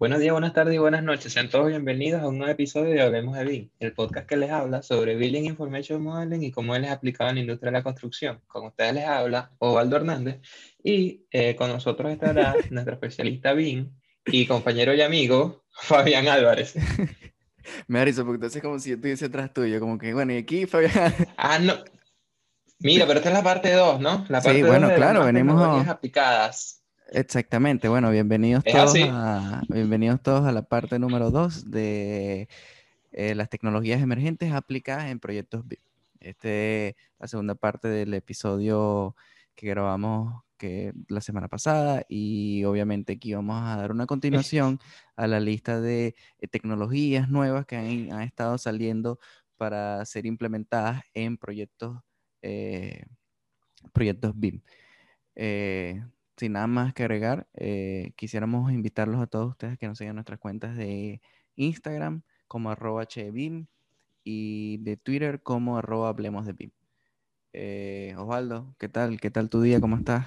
Buenos días, buenas tardes y buenas noches. Sean todos bienvenidos a un nuevo episodio de Hablemos de BIM, el podcast que les habla sobre Building Information Modeling y cómo él es aplicado en la industria de la construcción. Con ustedes les habla Osvaldo Hernández y eh, con nosotros estará nuestro especialista BIM y compañero y amigo Fabián Álvarez. Me risa porque entonces como si yo estuviese atrás tuyo, como que bueno, y aquí Fabián. Ah, no. Mira, pero esta es la parte 2, ¿no? La parte sí, bueno, claro, venimos aplicadas. Exactamente, bueno, bienvenidos todos, a, bienvenidos todos a la parte número 2 de eh, las tecnologías emergentes aplicadas en proyectos BIM. Esta es la segunda parte del episodio que grabamos que la semana pasada y obviamente aquí vamos a dar una continuación a la lista de eh, tecnologías nuevas que han, estado saliendo para ser implementadas en proyectos, eh, proyectos BIM sin nada más que agregar, eh, quisiéramos invitarlos a todos ustedes que nos sigan nuestras cuentas de Instagram como arroba HBIM y de Twitter como arroba hablemos de BIM. Eh, Osvaldo, ¿qué tal? ¿Qué tal tu día? ¿Cómo estás?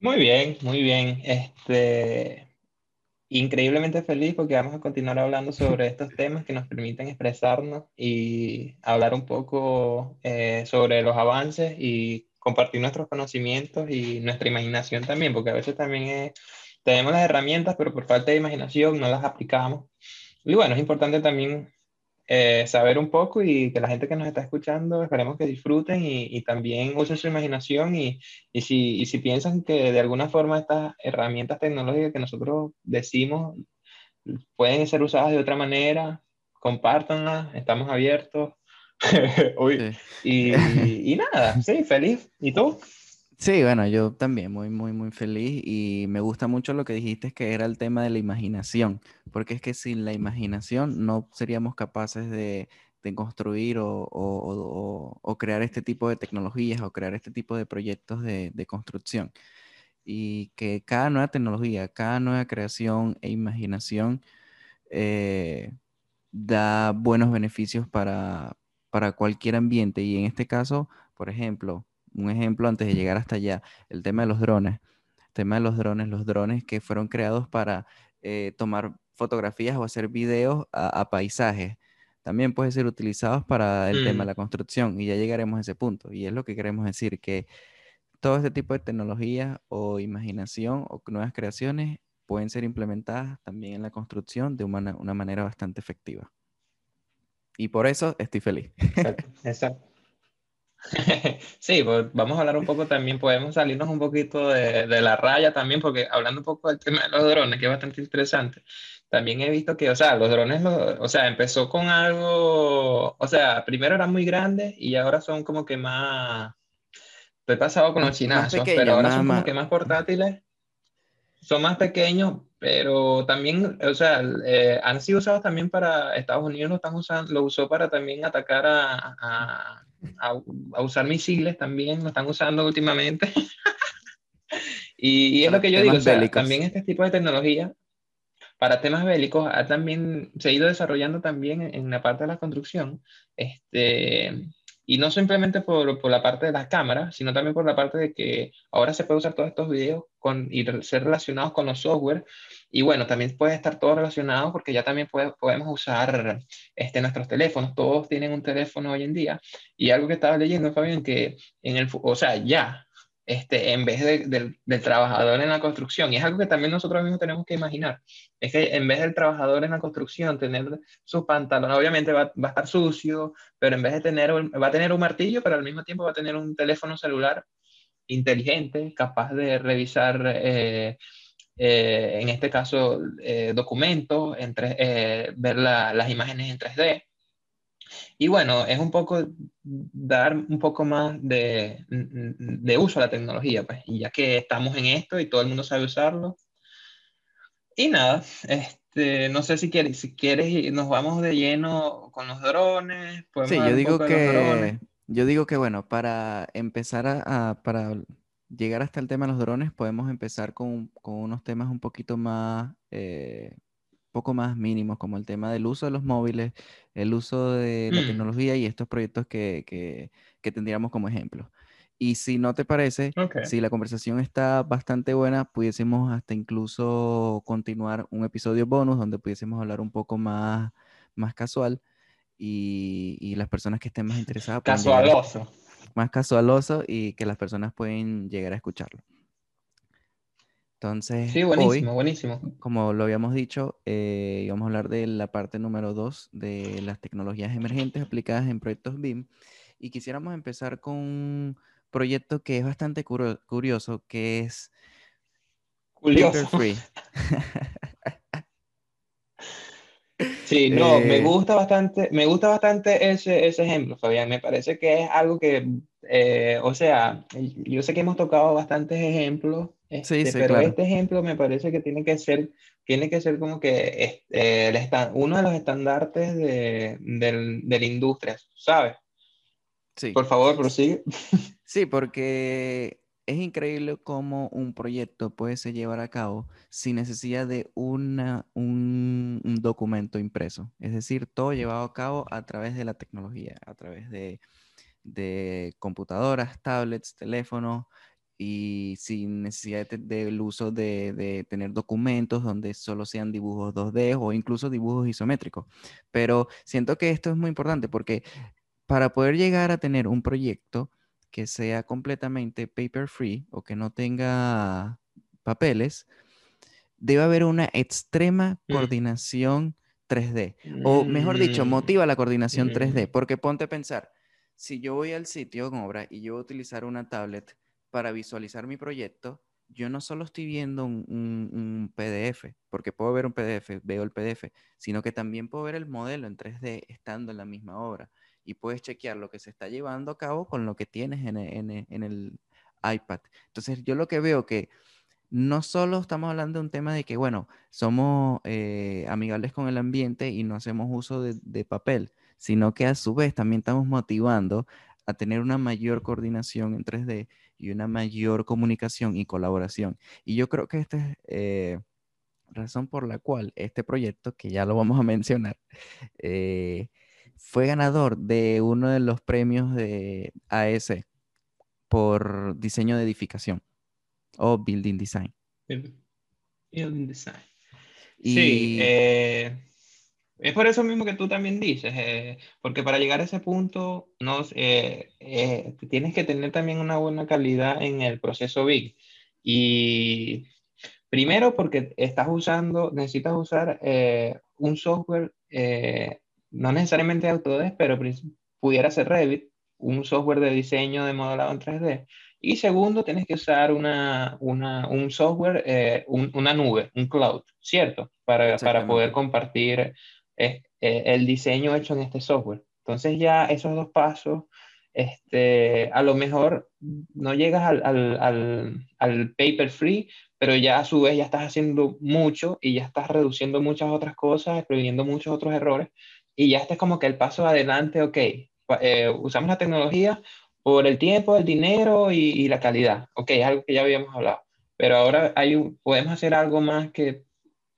Muy bien, muy bien. Este, increíblemente feliz porque vamos a continuar hablando sobre estos temas que nos permiten expresarnos y hablar un poco eh, sobre los avances y compartir nuestros conocimientos y nuestra imaginación también, porque a veces también tenemos las herramientas, pero por falta de imaginación no las aplicamos. Y bueno, es importante también eh, saber un poco y que la gente que nos está escuchando, esperemos que disfruten y, y también usen su imaginación y, y, si, y si piensan que de alguna forma estas herramientas tecnológicas que nosotros decimos pueden ser usadas de otra manera, compártanlas, estamos abiertos y, y, nada, sí, feliz. ¿Y tú? Sí, bueno, yo también muy, muy, muy feliz y me gusta mucho lo que dijiste que era el tema de la imaginación, porque es que sin la imaginación no seríamos capaces de, de construir o, o, o, crear este tipo de tecnologías o crear este tipo de proyectos de, de construcción. Y que cada nueva tecnología, cada nueva creación e imaginación eh, da buenos beneficios para, para cualquier ambiente y en este caso, por ejemplo, un ejemplo antes de llegar hasta allá, el tema de los drones. El tema de los drones, los drones que fueron creados para eh, tomar fotografías o hacer videos a, paisajes. También pueden ser utilizados para el tema de mm. la construcción y ya llegaremos a ese punto. Y es lo que queremos decir, que todo este tipo de tecnología o imaginación o nuevas creaciones pueden ser implementadas también en la construcción de una manera bastante efectiva. Y por eso estoy feliz. Exacto. Sí, pues vamos a hablar un poco también, podemos salirnos un poquito de, de, la raya también, porque hablando un poco del tema de los drones, que es bastante interesante, también he visto que, o sea, los drones, o sea, empezó con algo, o sea, primero eran muy grandes y ahora son como que más, estoy pasado con los chinazos, pero ahora son como que más portátiles, son más pequeños, pero también, o sea, eh, han sido usados también para, Estados Unidos lo, están usando, lo usó para también atacar a, a, a, usar misiles también, lo están usando últimamente. y, es lo que yo digo, o sea, también este tipo de tecnología para temas bélicos ha también se ha ido desarrollando también en, en la parte de la construcción. Este, y no simplemente por, por, la parte de las cámaras, sino también por la parte de que ahora se puede usar todos estos videos con, y ser relacionados con los software. Y bueno, también puede estar todo relacionado porque ya también puede, podemos usar este, nuestros teléfonos. Todos tienen un teléfono hoy en día. Y algo que estaba leyendo, Fabián, que en el, o sea, ya este, en vez del trabajador en la construcción. Y es algo que también nosotros mismos tenemos que imaginar. Es que en vez del trabajador en la construcción tener su pantalón, obviamente va, a estar sucio, pero en vez de tener, va a tener un martillo, pero al mismo tiempo va a tener un teléfono celular inteligente, capaz de revisar, eh, eh, en este caso, eh, documentos, ver la, las imágenes en 3D. Y bueno, es un poco dar un poco más de, de, uso a la tecnología, pues, y ya que estamos en esto y todo el mundo sabe usarlo. Y nada, este, no sé si quieres, si quieres nos vamos de lleno con los drones. Sí, yo digo que, yo digo que bueno, para empezar a, para llegar hasta el tema de los drones, podemos empezar con, con unos temas un poquito más eh, poco más mínimos, como el tema del uso de los móviles, el uso de la mm. tecnología y estos proyectos que, que, que tendríamos como ejemplo. Y si no te parece, si la conversación está bastante buena, pudiésemos hasta incluso continuar un episodio bonus donde pudiésemos hablar un poco más, más casual y, las personas que estén más interesadas. Casualoso. más casualoso y que las personas pueden llegar a escucharlo. Entonces, sí, buenísimo, buenísimo. Como lo habíamos dicho, eh, íbamos a hablar de la parte número dos de las tecnologías emergentes aplicadas en proyectos BIM. Y quisiéramos empezar con proyecto que es bastante curioso, que es Paper Free. Sí, no, me eh, gusta bastante, me gusta bastante ese, ese ejemplo, Fabián. Me parece que es algo que, eh, o sea, yo sé que hemos tocado bastantes ejemplos, este, pero este ejemplo me parece que tiene que ser, tiene que ser como que este, el uno de los estandartes de, de la industria, ¿sabes? Sí. Por favor, prosigue. Sí, porque es increíble cómo un proyecto puede ser llevar a cabo sin necesidad de una, un, documento impreso. Es decir, todo llevado a cabo a través de la tecnología, a través de, computadoras, tablets, teléfonos y sin necesidad del uso de, de, tener documentos donde solo sean dibujos 2D o incluso dibujos isométricos. Pero siento que esto es muy importante porque para poder llegar a tener un proyecto, que sea completamente paper free o que no tenga papeles, debe haber una extrema mm. coordinación 3D. O mejor dicho, mm. motiva la coordinación 3D, mm. porque ponte a pensar, si yo voy al sitio en obra y yo voy a utilizar una tablet para visualizar mi proyecto, yo no solo estoy viendo un, PDF, porque puedo ver un PDF, veo el PDF, sino que también puedo ver el modelo en 3D estando en la misma obra y puedes chequear lo que se está llevando a cabo con lo que tienes en, e, e, el iPad. Entonces, yo lo que veo que no solo estamos hablando de un tema de que, bueno, somos eh, amigables con el ambiente y no hacemos uso de, de, papel, sino que a su vez también estamos motivando a tener una mayor coordinación en 3D y una mayor comunicación y colaboración. Y yo creo que esta es eh, razón por la cual este proyecto, que ya lo vamos a mencionar, eh, fue ganador de uno de los premios de AS por diseño de edificación o building design. Building design. Sí, eh, es por eso mismo que tú también dices, eh, porque para llegar a ese punto no, eh, tienes que tener también una buena calidad en el proceso BIG. Y primero porque estás usando, necesitas usar un software no necesariamente Autodesk, pero pudiera ser Revit, un software de diseño de modelado en 3D. Y segundo, tienes que usar una, una un software, eh, una nube, un cloud, ¿cierto? Para, para poder compartir eh, eh, el diseño hecho en este software. Entonces ya esos dos pasos, este, a lo mejor no llegas al, al, al, al paper free, pero ya a su vez ya estás haciendo mucho y ya estás reduciendo muchas otras cosas, previniendo muchos otros errores y ya este es como que el paso adelante, ok, eh, usamos la tecnología por el tiempo, el dinero y, la calidad, ok, es algo que ya habíamos hablado, pero ahora hay podemos hacer algo más que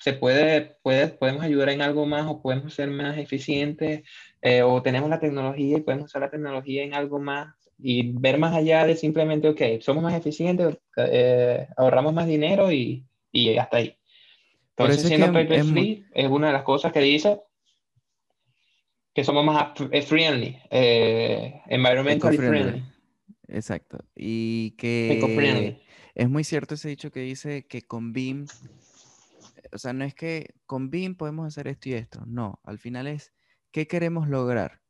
se puede, puede, podemos ayudar en algo más o podemos ser más eficientes eh, o tenemos la tecnología y podemos usar la tecnología en algo más y ver más allá de simplemente, ok, somos más eficientes, eh, ahorramos más dinero y, y hasta ahí. Entonces, siendo paper free es una de las cosas que dice, que somos más eh, friendly, eh, environmentally friendly. Exacto. Y que es muy cierto ese dicho que dice que con BIM, o sea, no es que con BIM podemos hacer esto y esto, no, al final es qué queremos lograr.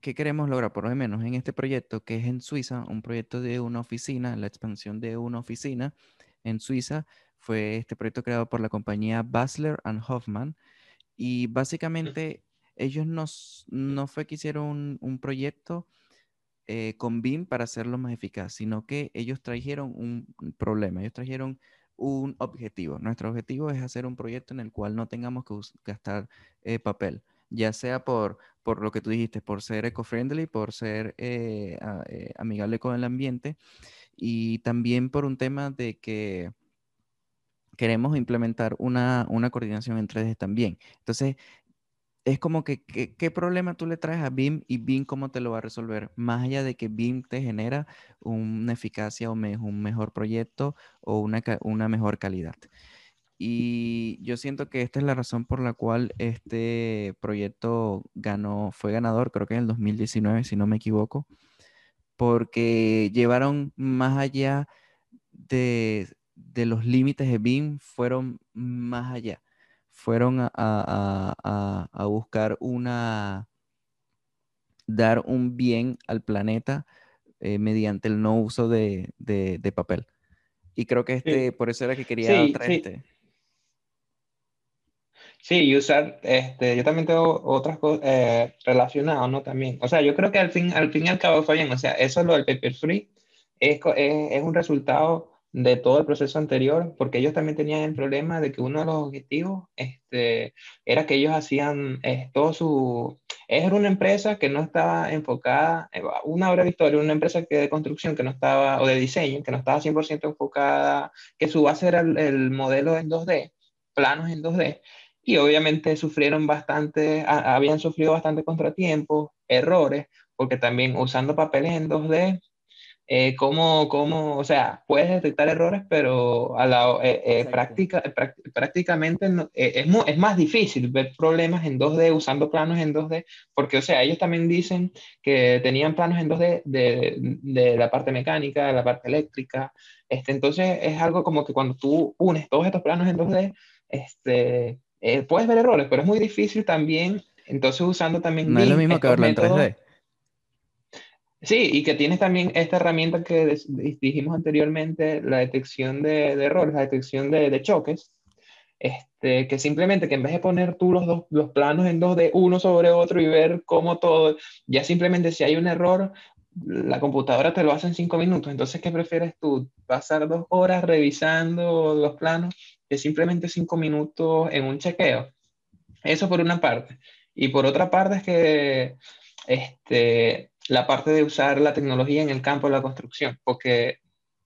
¿Qué queremos lograr? Por lo menos en este proyecto que es en Suiza, un proyecto de una oficina, la expansión de una oficina en Suiza, fue este proyecto creado por la compañía Basler and Hoffman. Y básicamente ellos no, no fue que hicieron un, proyecto eh, con BIM para hacerlo más eficaz, sino que ellos trajeron un problema, ellos trajeron un objetivo. Nuestro objetivo es hacer un proyecto en el cual no tengamos que gastar eh, papel, ya sea por, por lo que tú dijiste, por ser eco-friendly, por ser eh, amigable con el ambiente y también por un tema de que queremos implementar una, una coordinación entre ellos también. Entonces, es como que ¿qué, problema tú le traes a BIM y BIM cómo te lo va a resolver, más allá de que BIM te genera una eficacia o un mejor proyecto o una, una mejor calidad. Y yo siento que esta es la razón por la cual este proyecto ganó, fue ganador, creo que en el 2019, si no me equivoco, porque llevaron más allá de, de los límites de BIM, fueron más allá fueron a, buscar una, dar un bien al planeta eh, mediante el no uso de, papel. Y creo que este, por eso era que quería sí, sí. este. Sí, y usar, este, yo también tengo otras cosas eh, relacionadas, ¿no? También. O sea, yo creo que al fin, al fin y al cabo fue bien. O sea, eso lo del paper free es, es, es un resultado de todo el proceso anterior, porque ellos también tenían el problema de que uno de los objetivos este, era que ellos hacían eh, todo su... Era una empresa que no estaba enfocada, eh, una obra de historia, una empresa que de construcción que no estaba, o de diseño, que no estaba 100% enfocada, que su base era el, modelo en 2D, planos en 2D, y obviamente sufrieron bastante, habían sufrido bastante contratiempos, errores, porque también usando papeles en 2D eh, cómo, cómo, o sea, puedes detectar errores, pero a la eh, eh, práctica, prácticamente es, es, más difícil ver problemas en 2D usando planos en 2D, porque, o sea, ellos también dicen que tenían planos en 2D de, de la parte mecánica, de la parte eléctrica, este, entonces es algo como que cuando tú unes todos estos planos en 2D, este, puedes ver errores, pero es muy difícil también, entonces usando también... No es lo mismo que verlo en 3D. Sí, y que tienes también esta herramienta que dijimos anteriormente, la detección de, errores, la detección de, choques, este, que simplemente que en vez de poner tú los dos los planos en dos de uno sobre otro y ver cómo todo, ya simplemente si hay un error, la computadora te lo hace en cinco minutos. Entonces, ¿qué prefieres tú? ¿Pasar dos horas revisando los planos que simplemente cinco minutos en un chequeo? Eso por una parte. Y por otra parte es que este, la parte de usar la tecnología en el campo de la construcción, porque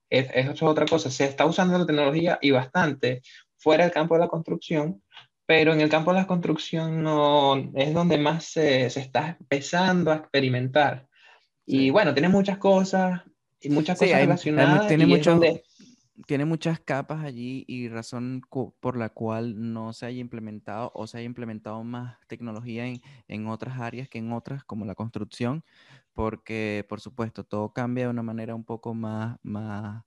es, es otra cosa, se está usando la tecnología y bastante fuera del campo de la construcción, pero en el campo de la construcción no, es donde más se, se está empezando a experimentar. Y bueno, tiene muchas cosas y muchas cosas relacionadas. tiene, mucho, tiene muchas capas allí y razón por la cual no se haya implementado o se haya implementado más tecnología en, en otras áreas que en otras, como la construcción, porque por supuesto todo cambia de una manera un poco más, más,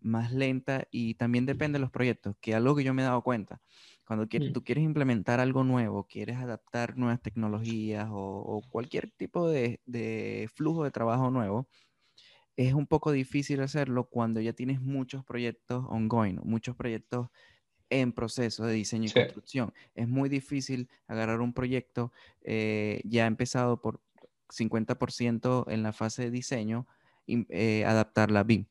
más lenta y también depende de los proyectos, que algo que yo me he dado cuenta. Cuando quieres, tú quieres implementar algo nuevo, quieres adaptar nuevas tecnologías o, cualquier tipo de, de, flujo de trabajo nuevo, es un poco difícil hacerlo cuando ya tienes muchos proyectos ongoing, muchos proyectos en proceso de diseño y construcción. Es muy difícil agarrar un proyecto eh, ya empezado por, 50% en la fase de diseño, eh, adaptarla a BIM.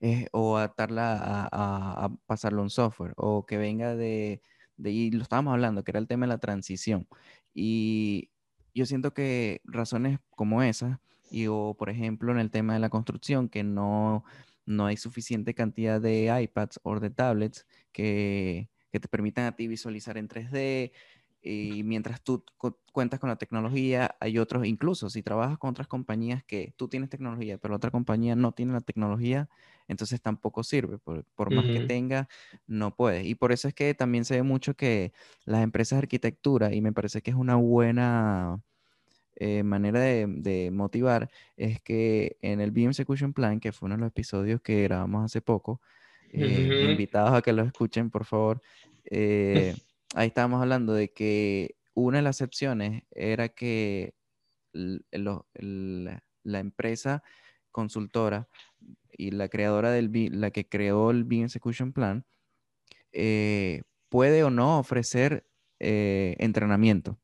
Eh, o adaptarla a, pasarlo a un software, o que venga de, de, y lo estábamos hablando, que era el tema de la transición. Y yo siento que razones como esas, y o por ejemplo en el tema de la construcción, que no, no hay suficiente cantidad de iPads o de tablets que, que te permitan a ti visualizar en 3D, y mientras tú cuentas con la tecnología, hay otros, incluso si trabajas con otras compañías que tú tienes tecnología, pero la otra compañía no tiene la tecnología, entonces tampoco sirve. Por, más que tenga, no puede. Y por eso es que también se ve mucho que las empresas de arquitectura, y me parece que es una buena eh, manera de, motivar, es que en el BIM Execution Plan, que fue uno de los episodios que grabamos hace poco, eh, invitados a que lo escuchen, por favor. Eh, ahí estábamos hablando de que una de las excepciones era que la empresa consultora y la creadora del la que creó el BIM Execution Plan eh, puede o no ofrecer eh, entrenamiento.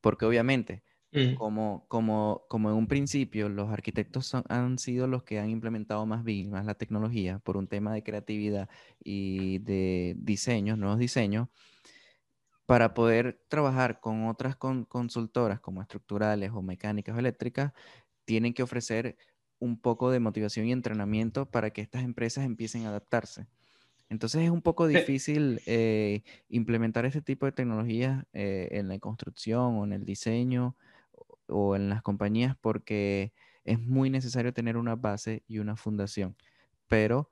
Porque obviamente, mm. como, como, como en un principio los arquitectos han sido los que han implementado más BIM, más la tecnología, por un tema de creatividad y de diseños, nuevos diseños, para poder trabajar con otras consultoras como estructurales o mecánicas o eléctricas, tienen que ofrecer un poco de motivación y entrenamiento para que estas empresas empiecen a adaptarse. Entonces es un poco difícil eh, implementar este tipo de tecnologías eh, en la construcción o en el diseño o en las compañías porque es muy necesario tener una base y una fundación. Pero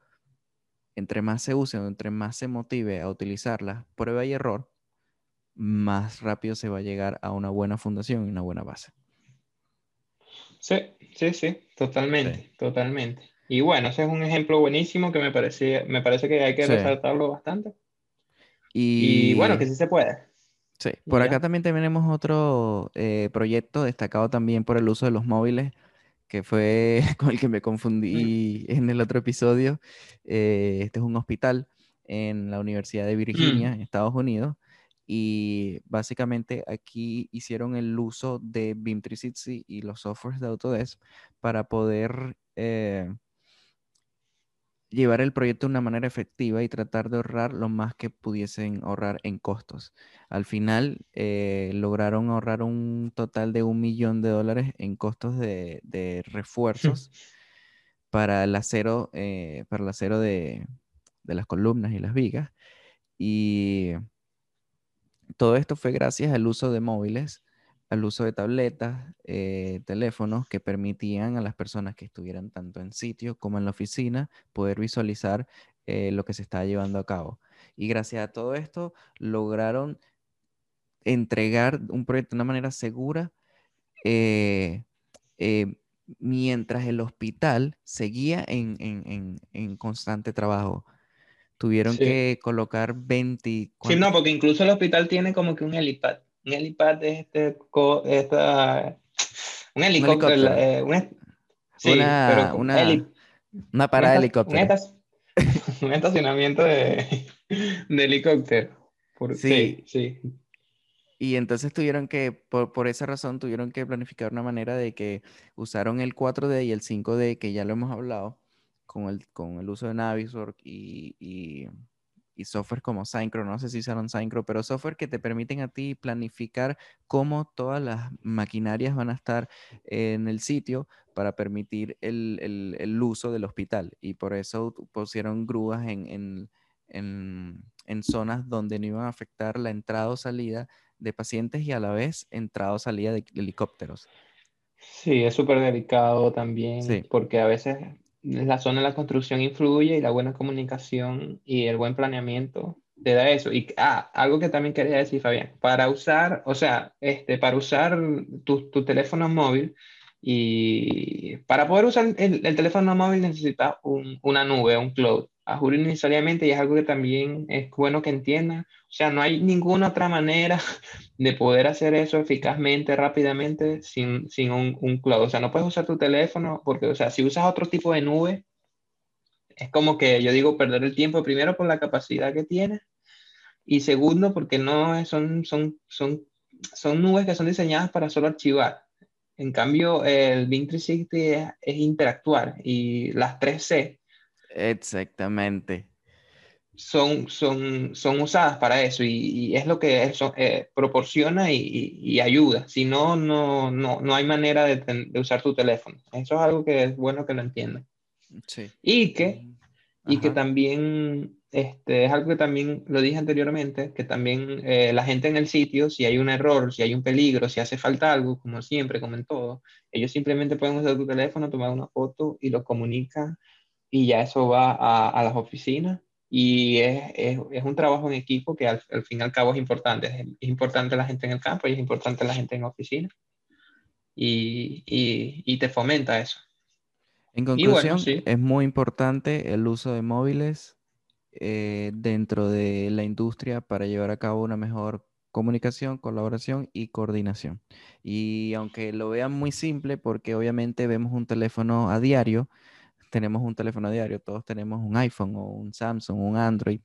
entre más se use o entre más se motive a utilizarla, prueba y error, más rápido se va a llegar a una buena fundación y una buena base. Sí, sí, sí, totalmente, totalmente. Y bueno, ese es un ejemplo buenísimo que me parece, me parece que hay que resaltarlo bastante. Y, bueno, que sí se puede. Sí, por acá también tenemos otro eh, proyecto destacado también por el uso de los móviles, que fue con el que me confundí en el otro episodio. Eh, este es un hospital en la Universidad de Virginia, en Estados Unidos, y básicamente aquí hicieron el uso de BIM 360 y los softwares de Autodesk para poder eh, llevar el proyecto de una manera efectiva y tratar de ahorrar lo más que pudiesen ahorrar en costos. Al final eh, lograron ahorrar un total de un millón de dólares en costos de, refuerzos para el acero, eh, para el acero de, de las columnas y las vigas. Y todo esto fue gracias al uso de móviles, al uso de tabletas, eh, teléfonos que permitían a las personas que estuvieran tanto en sitio como en la oficina poder visualizar eh, lo que se estaba llevando a cabo. Y gracias a todo esto lograron entregar un proyecto de una manera segura eh, mientras el hospital seguía en constante trabajo. Tuvieron que colocar 20... Sí, no, porque incluso el hospital tiene como que un helipad. Un helipad es este... Esta, un helicóptero. Eh, una, sí, pero una, una parada de helicóptero. Un, estacionamiento de, de helicóptero. sí, sí. Y entonces tuvieron que, por, por, esa razón, tuvieron que planificar una manera de que usaron el 4D y el 5D, que ya lo hemos hablado, con el, con el uso de Naviswork y, y, software como Synchro, no sé si usaron Synchro, pero software que te permiten a ti planificar cómo todas las maquinarias van a estar en el sitio para permitir el, el, uso del hospital. Y por eso pusieron grúas en, en, en, en zonas donde no iban a afectar la entrada o salida de pacientes y a la vez entrada o salida de helicópteros. Sí, es súper delicado también, porque a veces la zona de la construcción influye y la buena comunicación y el buen planeamiento te da eso. Y ah, algo que también quería decir, Fabián, para usar, o sea, este, para usar tu, teléfono móvil y para poder usar el, el teléfono móvil necesitas un, una nube, un cloud a Julio necesariamente y es algo que también es bueno que entienda. O sea, no hay ninguna otra manera de poder hacer eso eficazmente, rápidamente, sin, sin un, un, cloud. O sea, no puedes usar tu teléfono porque, o sea, si usas otro tipo de nube, es como que yo digo perder el tiempo, primero por la capacidad que tiene y segundo porque no son, son, son, son nubes que son diseñadas para solo archivar. En cambio, el Bing 360 es, es interactuar y las 3C Exactamente. Son, son, son usadas para eso y, es lo que eso eh, proporciona y, ayuda. Si no, no, no, hay manera de, usar tu teléfono. Eso es algo que es bueno que lo entiendan. Sí. Y que, y que también, este, es algo que también lo dije anteriormente, que también eh, la gente en el sitio, si hay un error, si hay un peligro, si hace falta algo, como siempre, como en todo, ellos simplemente pueden usar tu teléfono, tomar una foto y lo comunican y ya eso va a, a las oficinas y es, es, es, un trabajo en equipo que al, fin y al cabo es importante. Es, importante la gente en el campo y es importante la gente en la oficina y, y, y te fomenta eso. En conclusión, es muy importante el uso de móviles eh, dentro de la industria para llevar a cabo una mejor comunicación, colaboración y coordinación. Y aunque lo vean muy simple, porque obviamente vemos un teléfono a diario, tenemos un teléfono diario, todos tenemos un iPhone o un Samsung, un Android,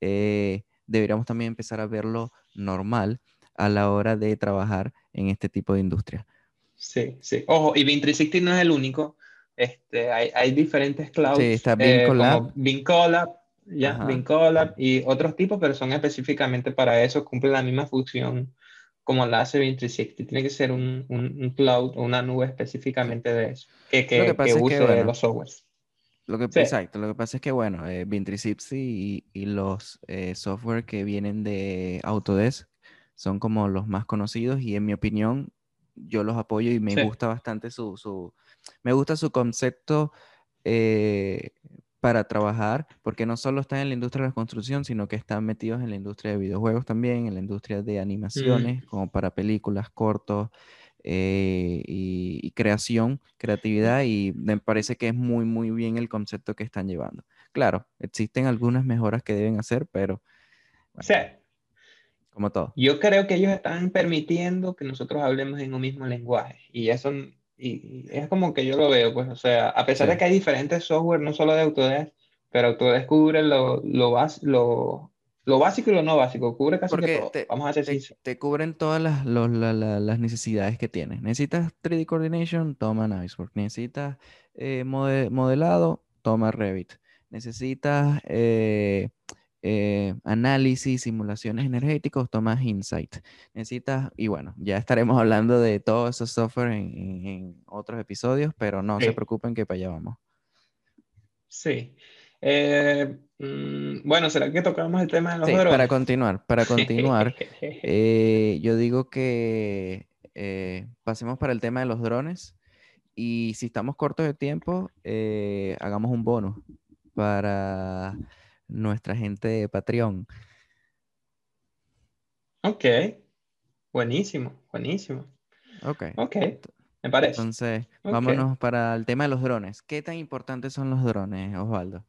eh, deberíamos también empezar a verlo normal a la hora de trabajar en este tipo de industria. Sí, sí. Ojo, y Bing 360 no es el único. Este, hay, hay diferentes clouds. Sí, está eh, Bing Collab. ya, Bing Collab y otros tipos, pero son específicamente para eso, cumplen la misma función como la hace Bing 360. Tiene que ser un, un, cloud o una nube específicamente de eso, que, que, que use los softwares. Lo que, Exacto, lo que pasa es que, bueno, eh, y, y, los eh, software que vienen de Autodesk son como los más conocidos y en mi opinión yo los apoyo y me gusta bastante su, su, me gusta su concepto eh, para trabajar, porque no solo están en la industria de la construcción, sino que están metidos en la industria de videojuegos también, en la industria de mm. animaciones, como para películas, cortos eh, y, creación, creatividad, y me parece que es muy, muy bien el concepto que están llevando. Claro, existen algunas mejoras que deben hacer, pero... como todo. Yo creo que ellos están permitiendo que nosotros hablemos en un mismo lenguaje, y eso y, es como que yo lo veo, pues, o sea, a pesar de que hay diferentes software, no solo de Autodesk, pero Autodesk cubre lo, lo, lo, lo básico y lo no básico, cubre casi que todo. Te, Vamos a hacer te, te, cubren todas las, las, necesidades que tienes. Necesitas 3D Coordination, toma Navisworks. Necesitas eh, modelado, toma Revit. Necesitas eh, eh, análisis, simulaciones energéticos, tomas Insight. Necesitas, y bueno, ya estaremos hablando de todos esos software en, otros episodios, pero no se preocupen que para allá vamos. Sí. Eh, mm, bueno, ¿será que tocamos el tema de los sí, Para continuar, para continuar, eh, yo digo que pasemos para el tema de los drones y si estamos cortos de tiempo, hagamos un bonus para nuestra gente de Patreon. Ok, buenísimo, buenísimo. Ok. Ok, me parece. Entonces, vámonos para el tema de los drones. ¿Qué tan importantes son los drones, Osvaldo?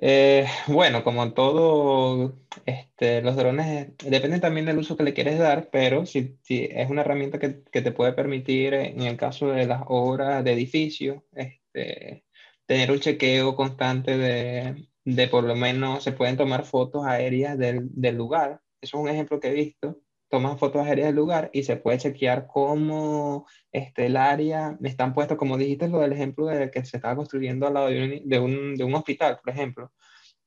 Eh, bueno, como todo, este, los drones dependen también del uso que le quieres dar, pero si, si es una herramienta que, que, te puede permitir, en el caso de las obras de edificio, este, tener un chequeo constante de, de por lo menos se pueden tomar fotos aéreas del, del, lugar. Eso es un ejemplo que he visto. Toman fotos aéreas del lugar y se puede chequear cómo este, el área están puestos, como dijiste, lo del ejemplo de que se estaba construyendo al lado de un, de un, de un hospital, por ejemplo,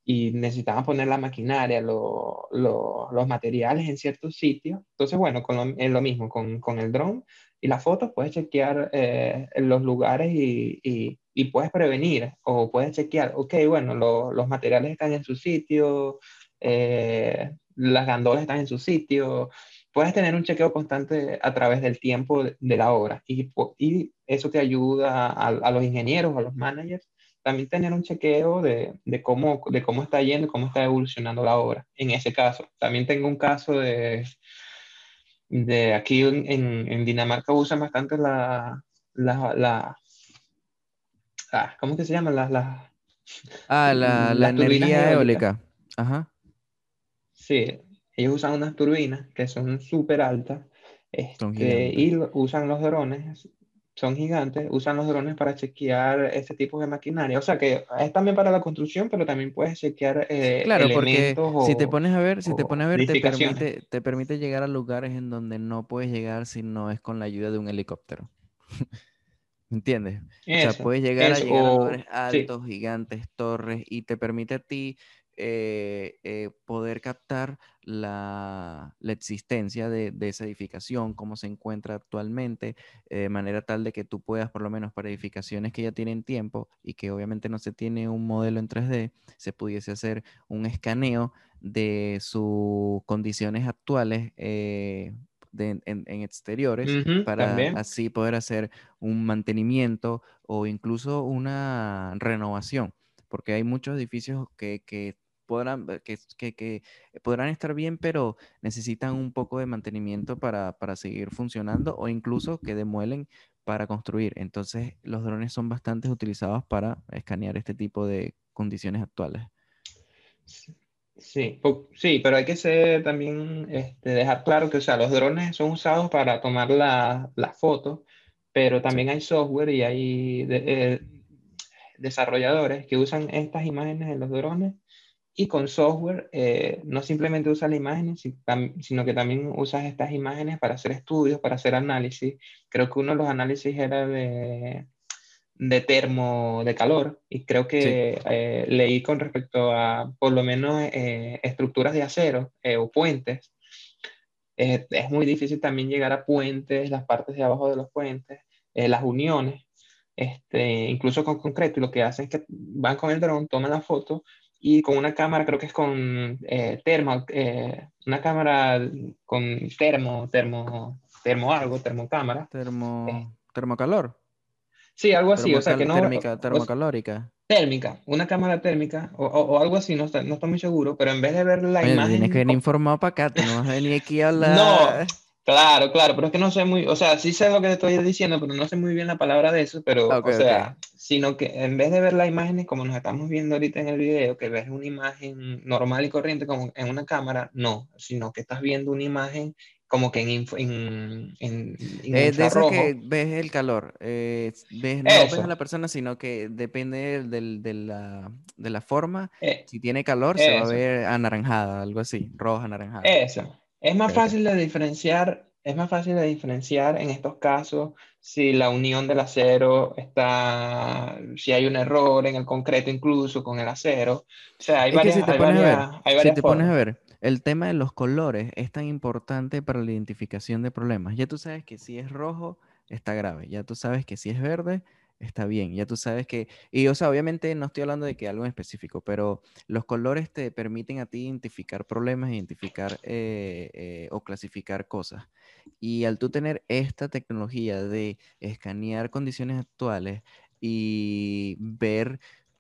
y necesitaban poner la maquinaria, lo, lo, los materiales en ciertos sitios. Entonces, bueno, con lo, es lo mismo, con, con el dron y las fotos puedes chequear eh, los lugares y, y, y, puedes prevenir o puedes chequear, ok, bueno, los materiales están en su sitio, eh, las gandolas están en su sitio, puedes tener un chequeo constante a través del tiempo de, la obra y, y, eso te ayuda a, a, los ingenieros, a los managers, también tener un chequeo de, de, cómo, de cómo está yendo, cómo está evolucionando la obra. En ese caso, también tengo un caso de de aquí en, en Dinamarca usan bastante la, la, la ah, ¿cómo que se llama? La, la, ah, la, la energía eólica. Ajá. Sí, ellos usan unas turbinas que son súper altas este, y usan los drones son gigantes, usan los drones para chequear este tipo de maquinaria. O sea que es también para la construcción, pero también puedes chequear eh, claro, elementos porque si te pones a ver, si te pones a ver, te permite, te permite llegar a lugares en donde no puedes llegar si no es con la ayuda de un helicóptero. ¿Entiendes? o sea, puedes llegar a, llegar a lugares altos, gigantes, torres, y te permite a ti eh, eh, poder captar la, existencia de, esa edificación, cómo se encuentra actualmente, eh, de manera tal de que tú puedas, por lo menos para edificaciones que ya tienen tiempo y que obviamente no se tiene un modelo en 3D, se pudiese hacer un escaneo de sus condiciones actuales. en, exteriores para así poder hacer un mantenimiento o incluso una renovación porque hay muchos edificios que, que podrán, eh, que, que, podrán estar bien, pero necesitan un poco de mantenimiento para, para seguir funcionando o incluso que demuelen para construir. Entonces, los drones son bastante utilizados para escanear este tipo de condiciones actuales. Sí, sí, pero hay que ser también este, dejar claro que, o sea, los drones son usados para tomar las la fotos, pero también hay software y hay eh, desarrolladores que usan estas imágenes en los drones y con software eh, no simplemente usas las imágenes, sino que también usas estas imágenes para hacer estudios, para hacer análisis. Creo que uno de los análisis era de, de termo, de calor, y creo que eh, leí con respecto a por lo menos eh, estructuras de acero o puentes. es muy difícil también llegar a puentes, las partes de abajo de los puentes, las uniones. este, incluso con concreto, y lo que hacen es que van con el dron, toman la foto y con una cámara, creo que es con eh, termo, eh, una cámara con termo, termo, termo algo, termocámara. Termo, eh, termocalor. Sí, algo así, o sea que no... Térmica, termocalórica. térmica, una cámara térmica o, o, algo así, no, está, no estoy muy seguro, pero en vez de ver la imagen... Tienes que venir informado para acá, no vas a venir aquí a hablar... No, Claro, claro, pero es que no sé muy, o sea, sí sé lo que te estoy diciendo, pero no sé muy bien la palabra de eso, pero, o sea, sino que en vez de ver las imágenes como nos estamos viendo ahorita en el video, que ves una imagen normal y corriente como en una cámara, no, sino que estás viendo una imagen como que en, en, en, de eso que ves el calor, eh, ves, no ves a la persona, sino que depende del, de, la, de, la, forma, eh, si tiene calor se va a ver anaranjada, algo así, roja, anaranjada. Eso. Es más fácil de diferenciar, es más fácil de diferenciar en estos casos si la unión del acero está, si hay un error en el concreto incluso con el acero. O sea, hay varias, si te pones a ver, si te pones a ver, el tema de los colores es tan importante para la identificación de problemas. Ya tú sabes que si es rojo, está grave. Ya tú sabes que si es verde, está bien, ya tú sabes que, y o sea, obviamente no estoy hablando de que algo en específico, pero los colores te permiten a ti identificar problemas, identificar eh, eh, o clasificar cosas. Y al tú tener esta tecnología de escanear condiciones actuales y ver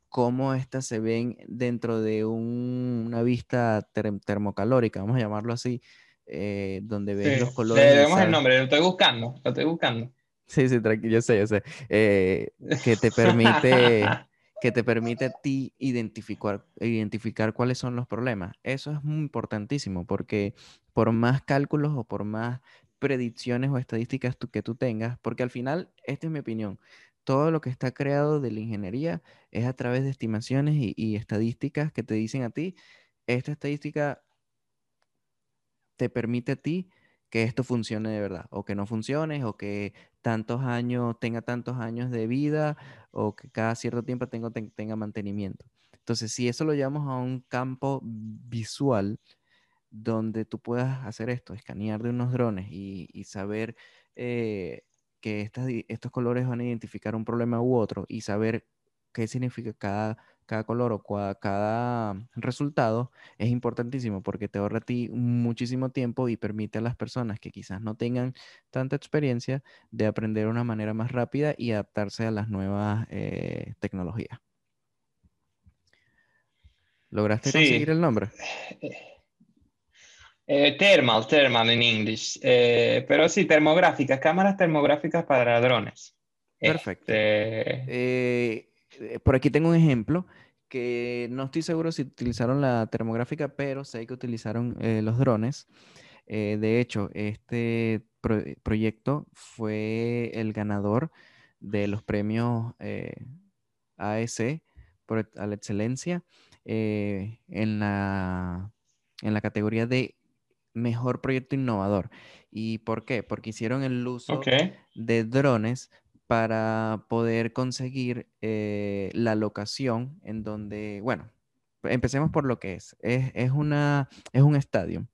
cómo éstas se ven dentro de una vista termocalórica, vamos a llamarlo así, eh, donde ves los colores. Le vemos el nombre, lo estoy buscando, lo estoy buscando. Sí, sí, tranquilo, yo sé, yo sé. Eh, que te permite, que te permite a ti identificar, identificar cuáles son los problemas. Eso es muy importantísimo porque por más cálculos o por más predicciones o estadísticas que tú tengas, porque al final, esta es mi opinión, todo lo que está creado de la ingeniería es a través de estimaciones y, y estadísticas que te dicen a ti, esta estadística te permite a ti que esto funcione de verdad, o que no funcione, o que tantos años, tenga tantos años de vida, o que cada cierto tiempo tenga, mantenimiento. Entonces, si eso lo llevamos a un campo visual, donde tú puedas hacer esto, escanear de unos drones y, saber eh, que estas, estos colores van a identificar un problema u otro y saber qué significa cada cada color o cada resultado es importantísimo porque te ahorra a ti muchísimo tiempo y permite a las personas que quizás no tengan tanta experiencia de aprender de una manera más rápida y adaptarse a las nuevas eh, tecnologías. ¿Lograste conseguir el nombre? Eh, thermal, thermal en inglés. Eh, pero sí, termográficas, cámaras termográficas para drones. Perfecto. Este, eh, por aquí tengo un ejemplo que no estoy seguro si utilizaron la termográfica, pero sé que utilizaron eh, los drones. Eh, de hecho, este proyecto fue el ganador de los premios AEC por, a la excelencia en, la, en la categoría de mejor proyecto innovador. ¿Y por qué? Porque hicieron el uso de drones para poder conseguir eh, la locación en donde, bueno, empecemos por lo que es. Es, una, es un estadio.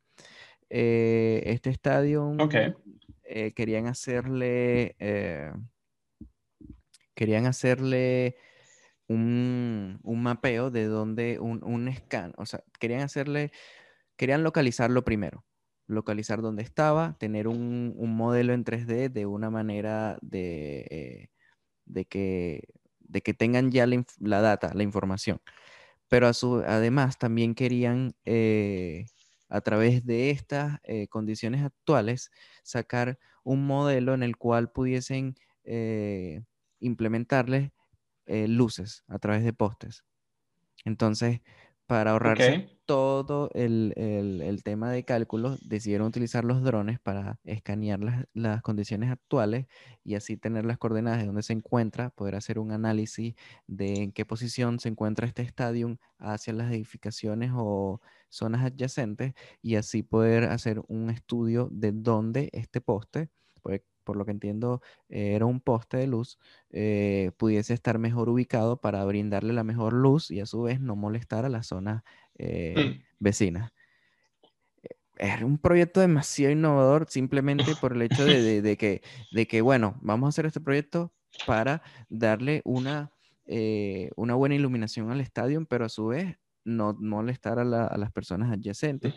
Eh, este estadio eh, querían hacerle, querían hacerle un, mapeo de donde, un, un scan, o sea, querían hacerle, querían localizarlo primero localizar dónde estaba, tener un, modelo en 3D de una manera de, eh, de, que, de que tengan ya la, data, la información. Pero a su, además también querían, eh, a través de estas eh, condiciones actuales, sacar un modelo en el cual pudiesen implementarles luces a través de postes. Entonces, para ahorrarse todo el, tema de cálculo, decidieron utilizar los drones para escanear las, condiciones actuales y así tener las coordenadas de dónde se encuentra, poder hacer un análisis de en qué posición se encuentra este estadio hacia las edificaciones o zonas adyacentes y así poder hacer un estudio de dónde este poste, por lo que entiendo, eh, era un poste de luz, eh, pudiese estar mejor ubicado para brindarle la mejor luz y a su vez no molestar a las zonas eh, mm. vecinas. Es un proyecto demasiado innovador simplemente por el hecho de, que, de que, bueno, vamos a hacer este proyecto para darle una, eh, una buena iluminación al estadio, pero a su vez no molestar a, las personas adyacentes.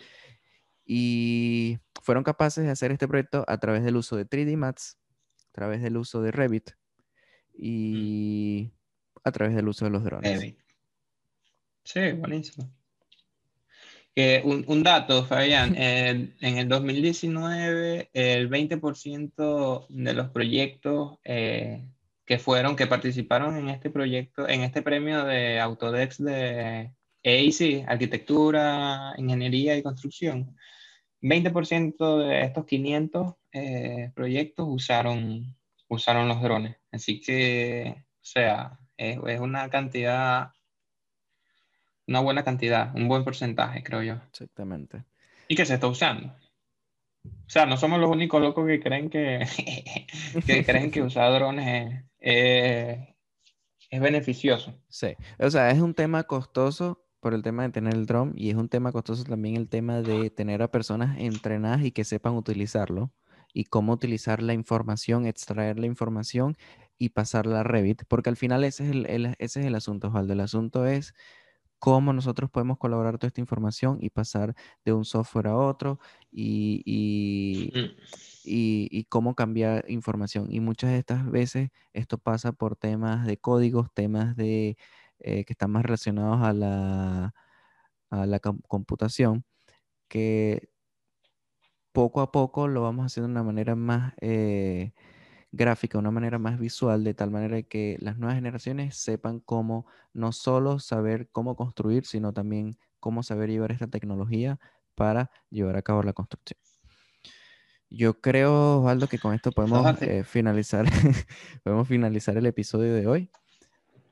Y fueron capaces de hacer este proyecto a través del uso de 3D Max, a través del uso de Revit y a través del uso de los drones. Sí, buenísimo. Un, dato, Fabián, en el 2019 el 20% de los proyectos eh, que fueron, que participaron en este proyecto, en este premio de Autodex de AIC, Arquitectura, Ingeniería y Construcción, 20% de estos 500 eh, proyectos usaron, usaron los drones. Así que, o sea, es una cantidad una buena cantidad, un buen porcentaje, creo yo. Exactamente. Y que se está usando. O sea, no somos los únicos locos que creen que, que creen que usar drones es, es, beneficioso. Sí, o sea, es un tema costoso por el tema de tener el drone y es un tema costoso también el tema de tener a personas entrenadas y que sepan utilizarlo y cómo utilizar la información, extraer la información y pasarla a Revit, porque al final ese es el, ese es el asunto, Osvaldo. El asunto es cómo nosotros podemos colaborar toda esta información y pasar de un software a otro y, y, cómo cambiar información. Y muchas de estas veces esto pasa por temas de códigos, temas de, eh, que están más relacionados a la, a la computación, que poco a poco lo vamos haciendo de una manera más... Eh, gráfica, una manera más visual, de tal manera que las nuevas generaciones sepan cómo no solo saber cómo construir, sino también cómo saber llevar esta tecnología para llevar a cabo la construcción. Yo creo, Osvaldo, que con esto podemos eh, finalizar, podemos finalizar el episodio de hoy.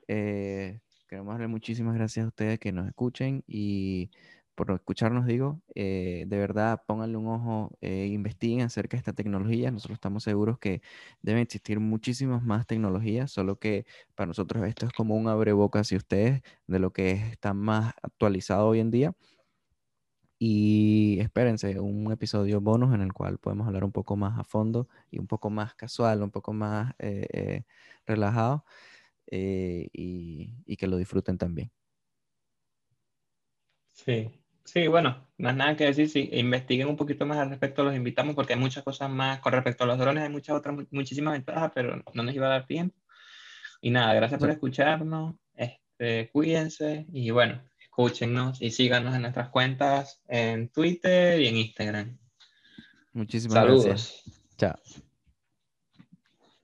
Eh, queremos darle muchísimas gracias a ustedes que nos escuchen y por escucharnos, digo, eh, de verdad pónganle un ojo, eh, investiguen acerca de esta tecnología. Nosotros estamos seguros que deben existir muchísimas más tecnologías, solo que para nosotros esto es como un abreboca hacia ustedes de lo que está más actualizado hoy en día. Y espérense un episodio bonus en el cual podemos hablar un poco más a fondo y un poco más casual, un poco más eh, relajado y que lo disfruten también. Sí, Sí, bueno, más nada que decir, sí, investiguen un poquito más al respecto, los invitamos porque hay muchas cosas más con respecto a los drones, hay muchas otras, muchísimas ventajas, pero no nos iba a dar tiempo. Y nada, gracias por escucharnos, este, cuídense y bueno, escúchenos y síganos en nuestras cuentas en Twitter y en Instagram. Muchísimas Saludos. gracias. Chao.